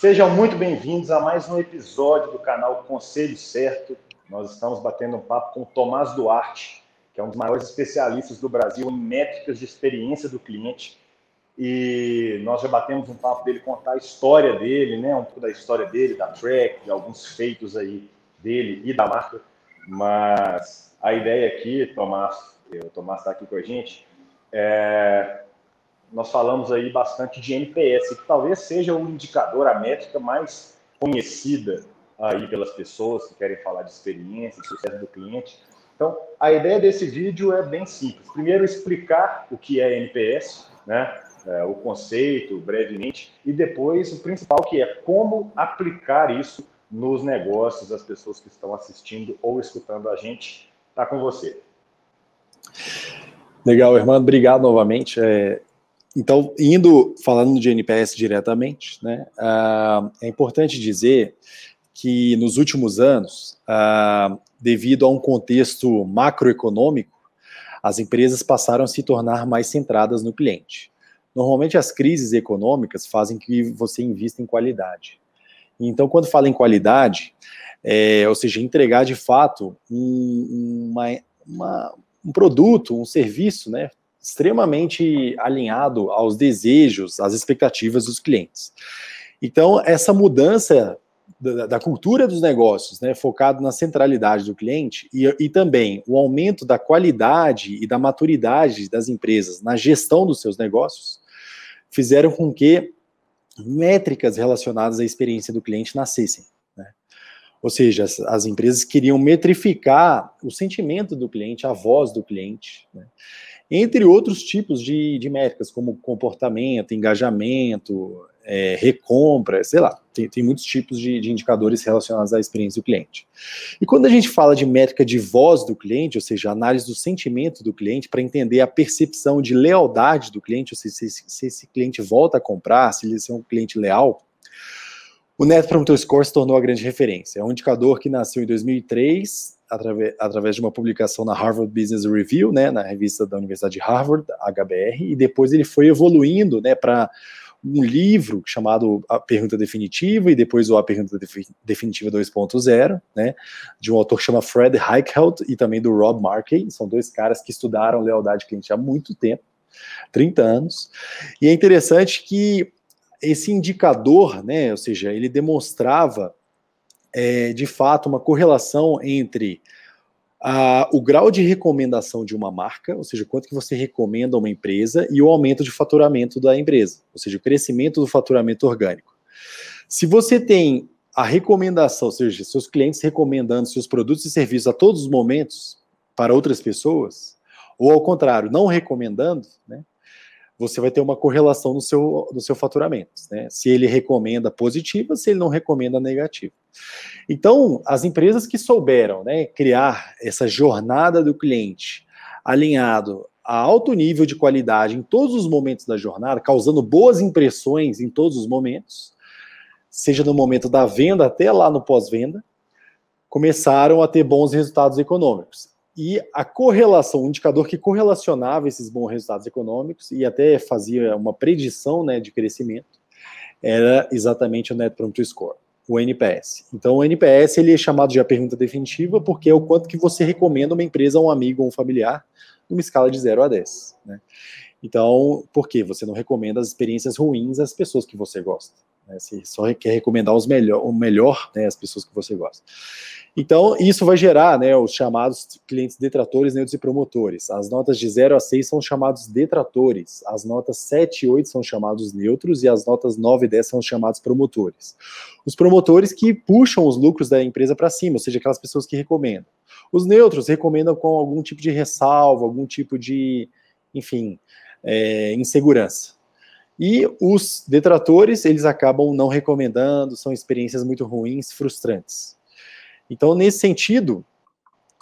Sejam muito bem-vindos a mais um episódio do canal Conselho Certo. Nós estamos batendo um papo com o Tomás Duarte, que é um dos maiores especialistas do Brasil em métricas de experiência do cliente. E nós já batemos um papo dele contar a história dele, né? Um pouco da história dele, da track, de alguns feitos aí dele e da marca. Mas a ideia aqui, Tomás, o Tomás está aqui com a gente, é nós falamos aí bastante de NPS, que talvez seja o indicador, a métrica mais conhecida aí pelas pessoas que querem falar de experiência, de sucesso do cliente. Então, a ideia desse vídeo é bem simples. Primeiro, explicar o que é NPS, né? É, o conceito, brevemente, e depois o principal, que é como aplicar isso nos negócios das pessoas que estão assistindo ou escutando a gente. Está com você. Legal, irmão. Obrigado novamente. É, então, indo falando de NPS diretamente, né, uh, é importante dizer que nos últimos anos, uh, devido a um contexto macroeconômico, as empresas passaram a se tornar mais centradas no cliente. Normalmente, as crises econômicas fazem que você invista em qualidade. Então, quando fala em qualidade, é, ou seja, entregar de fato um, uma, uma, um produto, um serviço, né, extremamente alinhado aos desejos, às expectativas dos clientes. Então, essa mudança da, da cultura dos negócios, né, focado na centralidade do cliente e, e também o aumento da qualidade e da maturidade das empresas na gestão dos seus negócios, fizeram com que métricas relacionadas à experiência do cliente nascessem. Né? Ou seja, as, as, empresas queriam metrificar o sentimento do cliente, a voz do cliente. Né? Entre outros tipos de, de métricas, como comportamento, engajamento, é, recompra, sei lá, tem, tem muitos tipos de, de, indicadores relacionados à experiência do cliente. E quando a gente fala de métrica de voz do cliente, ou seja, análise do sentimento do cliente, para entender a percepção de lealdade do cliente, ou seja, se, se esse cliente volta a comprar, se ele é um cliente leal, o Net Promoter Score se tornou a grande referência. É um indicador que nasceu em 2003, através, através de uma publicação na Harvard Business Review, né, na revista da Universidade de Harvard, HBR, e depois ele foi evoluindo né, para um livro chamado A Pergunta Definitiva e depois o A Pergunta Definitiva 2.0, né, de um autor que chama Fred Reichelt e também do Rob Markey, são dois caras que estudaram lealdade cliente há muito tempo, 30 anos, e é interessante que esse indicador, né, ou seja, ele demonstrava é, de fato uma correlação entre a, o grau de recomendação de uma marca, ou seja, quanto que você recomenda uma empresa, e o aumento de faturamento da empresa, ou seja, o crescimento do faturamento orgânico. Se você tem a recomendação, ou seja, seus clientes recomendando seus produtos e serviços a todos os momentos para outras pessoas, ou ao contrário, não recomendando, né, você vai ter uma correlação no seu, no seu faturamento. Né? Se ele recomenda positiva, se ele não recomenda negativa. Então, as empresas que souberam né, criar essa jornada do cliente alinhado a alto nível de qualidade em todos os momentos da jornada, causando boas impressões em todos os momentos, seja no momento da venda até lá no pós-venda, começaram a ter bons resultados econômicos e a correlação, um indicador que correlacionava esses bons resultados econômicos e até fazia uma predição né, de crescimento, era exatamente o Net Promoter Score, o NPS. Então, o NPS ele é chamado de a pergunta definitiva porque é o quanto que você recomenda uma empresa a um amigo ou um familiar numa escala de 0 a 10. Né? Então, por que você não recomenda as experiências ruins às pessoas que você gosta? Né? Você só quer recomendar os melhor, o melhor né, às pessoas que você gosta. Então, isso vai gerar né, os chamados clientes detratores, neutros e promotores. As notas de 0 a 6 são chamados detratores, as notas 7 e 8 são chamados neutros e as notas 9 e 10 são chamados promotores. Os promotores que puxam os lucros da empresa para cima, ou seja, aquelas pessoas que recomendam. Os neutros recomendam com algum tipo de ressalva, algum tipo de, enfim, é, insegurança. E os detratores, eles acabam não recomendando, são experiências muito ruins, frustrantes. Então, nesse sentido,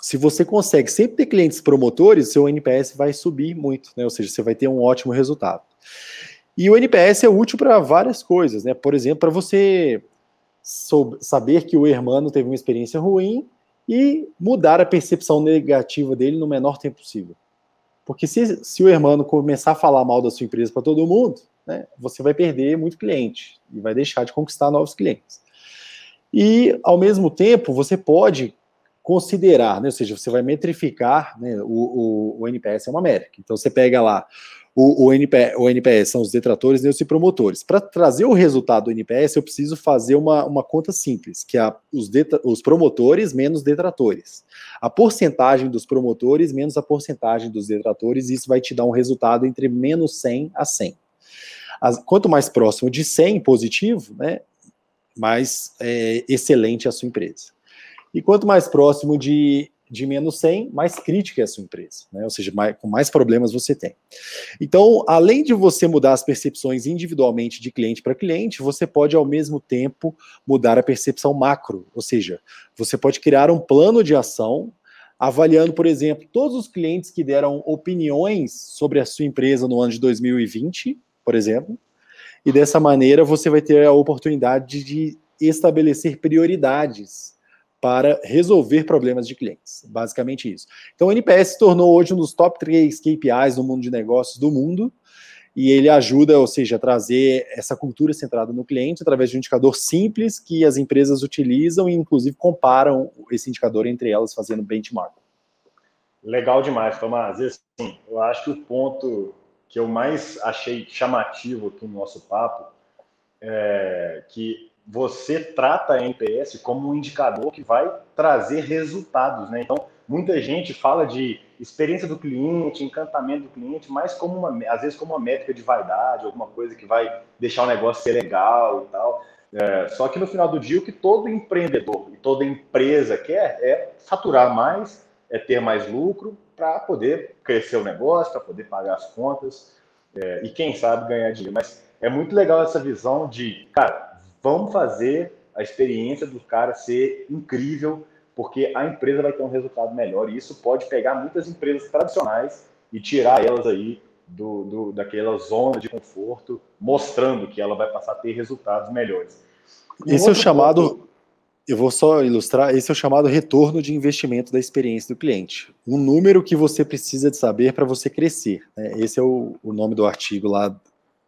se você consegue sempre ter clientes promotores, seu NPS vai subir muito, né? Ou seja, você vai ter um ótimo resultado. E o NPS é útil para várias coisas, né? Por exemplo, para você saber que o hermano teve uma experiência ruim e mudar a percepção negativa dele no menor tempo possível. Porque se, se o hermano começar a falar mal da sua empresa para todo mundo, né, você vai perder muito cliente e vai deixar de conquistar novos clientes. E, ao mesmo tempo, você pode considerar, né, ou seja, você vai metrificar, né, o, o, o NPS é uma métrica. Então, você pega lá o, o, NP, o NPS são os detratores, neutros e promotores. Para trazer o resultado do NPS, eu preciso fazer uma, uma conta simples, que é os, os promotores menos detratores. A porcentagem dos promotores menos a porcentagem dos detratores, isso vai te dar um resultado entre menos 100 a 100. As, quanto mais próximo de 100 positivo, né, mais é, excelente a sua empresa. E quanto mais próximo de de menos 100, mais crítica é a sua empresa, né? ou seja, mais, com mais problemas você tem. Então, além de você mudar as percepções individualmente de cliente para cliente, você pode, ao mesmo tempo, mudar a percepção macro, ou seja, você pode criar um plano de ação avaliando, por exemplo, todos os clientes que deram opiniões sobre a sua empresa no ano de 2020, por exemplo, e dessa maneira você vai ter a oportunidade de estabelecer prioridades para resolver problemas de clientes. Basicamente isso. Então, o NPS se tornou hoje um dos top 3 KPIs no mundo de negócios do mundo, e ele ajuda, ou seja, a trazer essa cultura centrada no cliente através de um indicador simples que as empresas utilizam e, inclusive, comparam esse indicador entre elas, fazendo benchmark. Legal demais, Tomás. Assim, eu acho que o ponto que eu mais achei chamativo aqui no nosso papo é que você trata a NPS como um indicador que vai trazer resultados, né? Então, muita gente fala de experiência do cliente, encantamento do cliente, mas como uma, às vezes como uma métrica de vaidade, alguma coisa que vai deixar o negócio ser legal e tal. É, só que no final do dia, o que todo empreendedor e toda empresa quer é faturar mais, é ter mais lucro para poder crescer o negócio, para poder pagar as contas é, e quem sabe ganhar dinheiro. Mas é muito legal essa visão de, cara, vamos fazer a experiência do cara ser incrível, porque a empresa vai ter um resultado melhor. E isso pode pegar muitas empresas tradicionais e tirar elas aí do, do, daquela zona de conforto, mostrando que ela vai passar a ter resultados melhores. esse é o chamado. Ponto, eu vou só ilustrar. Esse é o chamado retorno de investimento da experiência do cliente. Um número que você precisa de saber para você crescer. Né? Esse é o, o nome do artigo lá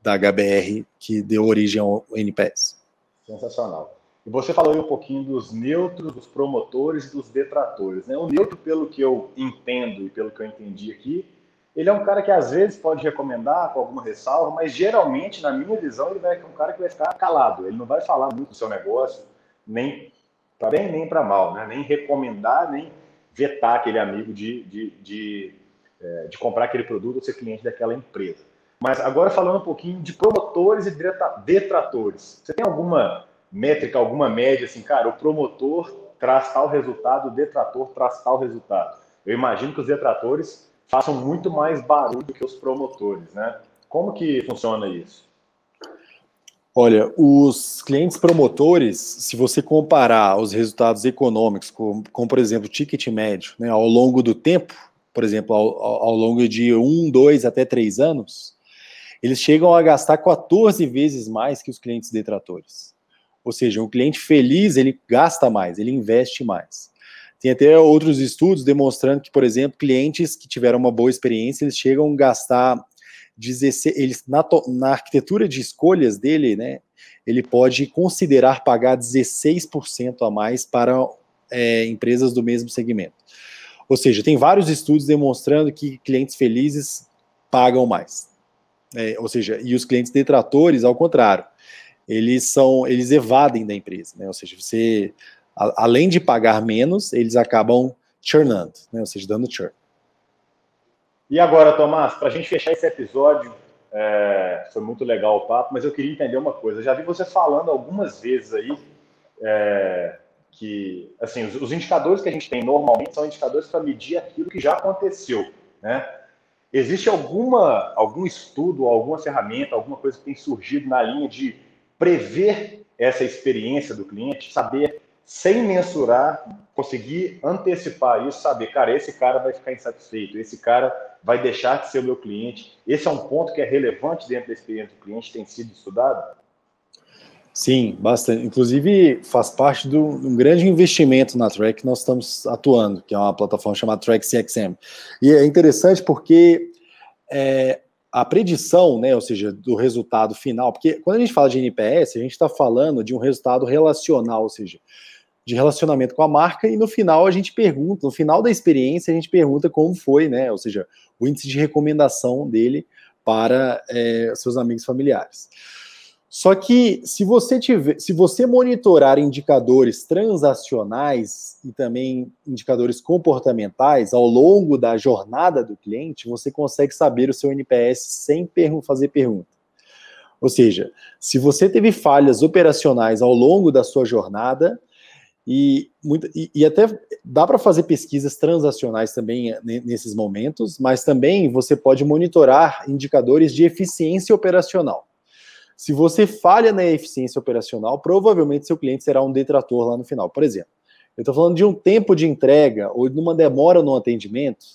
da HBR que deu origem ao NPS. Sensacional. E você falou aí um pouquinho dos neutros, dos promotores e dos detratores. Né? O neutro, pelo que eu entendo e pelo que eu entendi aqui, ele é um cara que às vezes pode recomendar com alguma ressalva, mas geralmente, na minha visão, ele vai ser um cara que vai ficar calado. Ele não vai falar muito do seu negócio, nem para bem nem para mal, né? nem recomendar, nem vetar aquele amigo de, de, de, é, de comprar aquele produto ou ser cliente daquela empresa. Mas agora falando um pouquinho de promotores e detratores. Você tem alguma métrica, alguma média assim, cara, o promotor traz tal resultado, o detrator traz tal resultado. Eu imagino que os detratores façam muito mais barulho que os promotores, né? Como que funciona isso? Olha, os clientes promotores, se você comparar os resultados econômicos, com, por exemplo, o ticket médio, né, ao longo do tempo, por exemplo, ao, ao longo de um, dois até três anos, eles chegam a gastar 14 vezes mais que os clientes detratores. Ou seja, um cliente feliz, ele gasta mais, ele investe mais. Tem até outros estudos demonstrando que, por exemplo, clientes que tiveram uma boa experiência, eles chegam a gastar 16, eles, na, na arquitetura de escolhas dele, né, ele pode considerar pagar 16% a mais para é, empresas do mesmo segmento. Ou seja, tem vários estudos demonstrando que clientes felizes pagam mais. É, ou seja, e os clientes detratores, ao contrário, eles são, eles evadem da empresa, né? Ou seja, você, a, além de pagar menos, eles acabam churnando, né? Ou seja, dando churn. E agora, Tomás, para a gente fechar esse episódio, é, foi muito legal o papo, mas eu queria entender uma coisa. Eu já vi você falando algumas vezes aí é, que, assim, os, os indicadores que a gente tem normalmente são indicadores para medir aquilo que já aconteceu, né? Existe alguma, algum estudo, alguma ferramenta, alguma coisa que tem surgido na linha de prever essa experiência do cliente, saber sem mensurar, conseguir antecipar isso, saber, cara, esse cara vai ficar insatisfeito, esse cara vai deixar de ser o meu cliente. Esse é um ponto que é relevante dentro da experiência do cliente, tem sido estudado? Sim, bastante. Inclusive, faz parte de um grande investimento na Track que nós estamos atuando, que é uma plataforma chamada Track CXM. E é interessante porque é, a predição, né, ou seja, do resultado final, porque quando a gente fala de NPS, a gente está falando de um resultado relacional, ou seja, de relacionamento com a marca, e no final a gente pergunta, no final da experiência, a gente pergunta como foi, né, ou seja, o índice de recomendação dele para é, seus amigos familiares. Só que se você tiver, se você monitorar indicadores transacionais e também indicadores comportamentais ao longo da jornada do cliente, você consegue saber o seu NPS sem fazer pergunta. Ou seja, se você teve falhas operacionais ao longo da sua jornada, e, e, e até dá para fazer pesquisas transacionais também nesses momentos, mas também você pode monitorar indicadores de eficiência operacional. Se você falha na eficiência operacional, provavelmente seu cliente será um detrator lá no final. Por exemplo, eu estou falando de um tempo de entrega ou de uma demora no atendimento.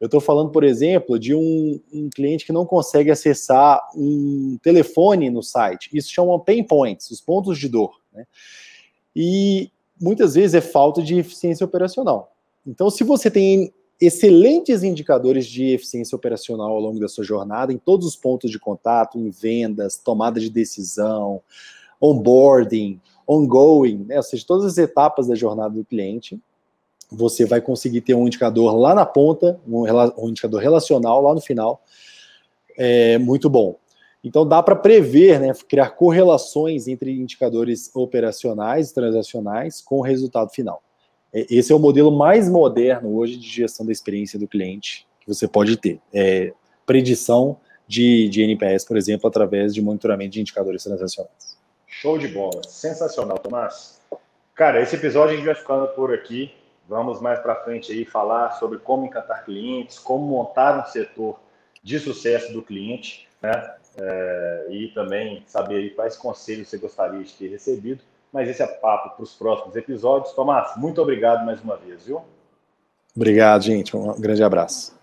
Eu estou falando, por exemplo, de um, um, cliente que não consegue acessar um telefone no site. Isso chama pain points, os pontos de dor. Né? E muitas vezes é falta de eficiência operacional. Então, se você tem excelentes indicadores de eficiência operacional ao longo da sua jornada, em todos os pontos de contato, em vendas, tomada de decisão, onboarding, ongoing, né? ou seja, todas as etapas da jornada do cliente, você vai conseguir ter um indicador lá na ponta, um, um indicador relacional lá no final, é muito bom. Então dá para prever, né, criar correlações entre indicadores operacionais e transacionais com o resultado final. É, esse é o modelo mais moderno hoje de gestão da experiência do cliente que você pode ter. É, predição de, de NPS, por exemplo, através de monitoramento de indicadores transacionais. Show de bola, sensacional, Tomás. Cara, esse episódio a gente vai ficando por aqui. Vamos mais para frente aí falar sobre como encantar clientes, como montar um setor de sucesso do cliente, né? É, e também saber quais conselhos você gostaria de ter recebido mas esse é papo para os próximos episódios. Tomás, muito obrigado mais uma vez, viu? Obrigado, gente. Um grande abraço.